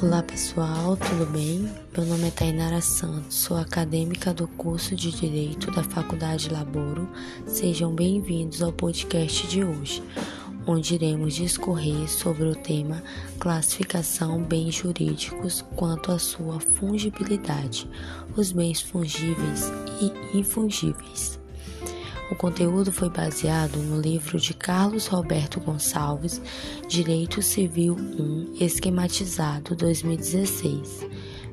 Olá pessoal, tudo bem? Meu nome é Tainara Santos, sou acadêmica do curso de Direito da Faculdade Laboro. Sejam bem-vindos ao podcast de hoje, onde iremos discorrer sobre o tema classificação bens jurídicos quanto à sua fungibilidade, os bens fungíveis e infungíveis. O conteúdo foi baseado no livro de Carlos Roberto Gonçalves, Direito Civil 1, esquematizado 2016.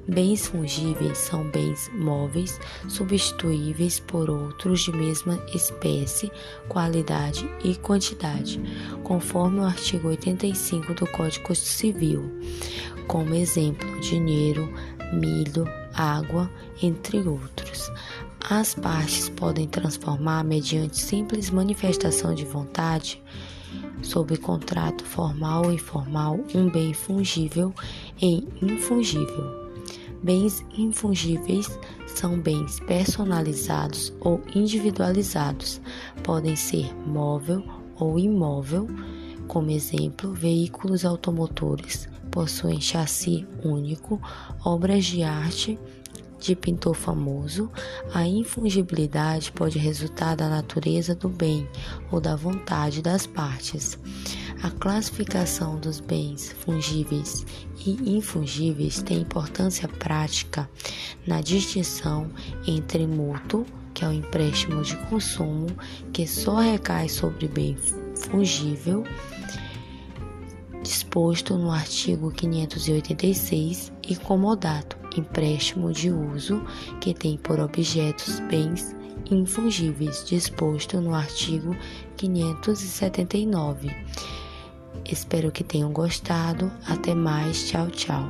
Bens fungíveis são bens móveis, substituíveis por outros de mesma espécie, qualidade e quantidade, conforme o artigo 85 do Código Civil. Como exemplo, dinheiro, milho, água, entre outros. As partes podem transformar, mediante simples manifestação de vontade, sob contrato formal ou informal, um bem fungível em infungível. Bens infungíveis são bens personalizados ou individualizados. Podem ser móvel ou imóvel. Como exemplo, veículos automotores possuem chassi único, obras de arte de pintor famoso, a infungibilidade pode resultar da natureza do bem ou da vontade das partes. A classificação dos bens fungíveis e infungíveis tem importância prática na distinção entre mútuo, que é o empréstimo de consumo, que só recai sobre bem fungível, disposto no artigo 586, e comodato, empréstimo de uso que tem por objetos bens infungíveis, disposto no artigo 579. Espero que tenham gostado. Até mais. Tchau, tchau.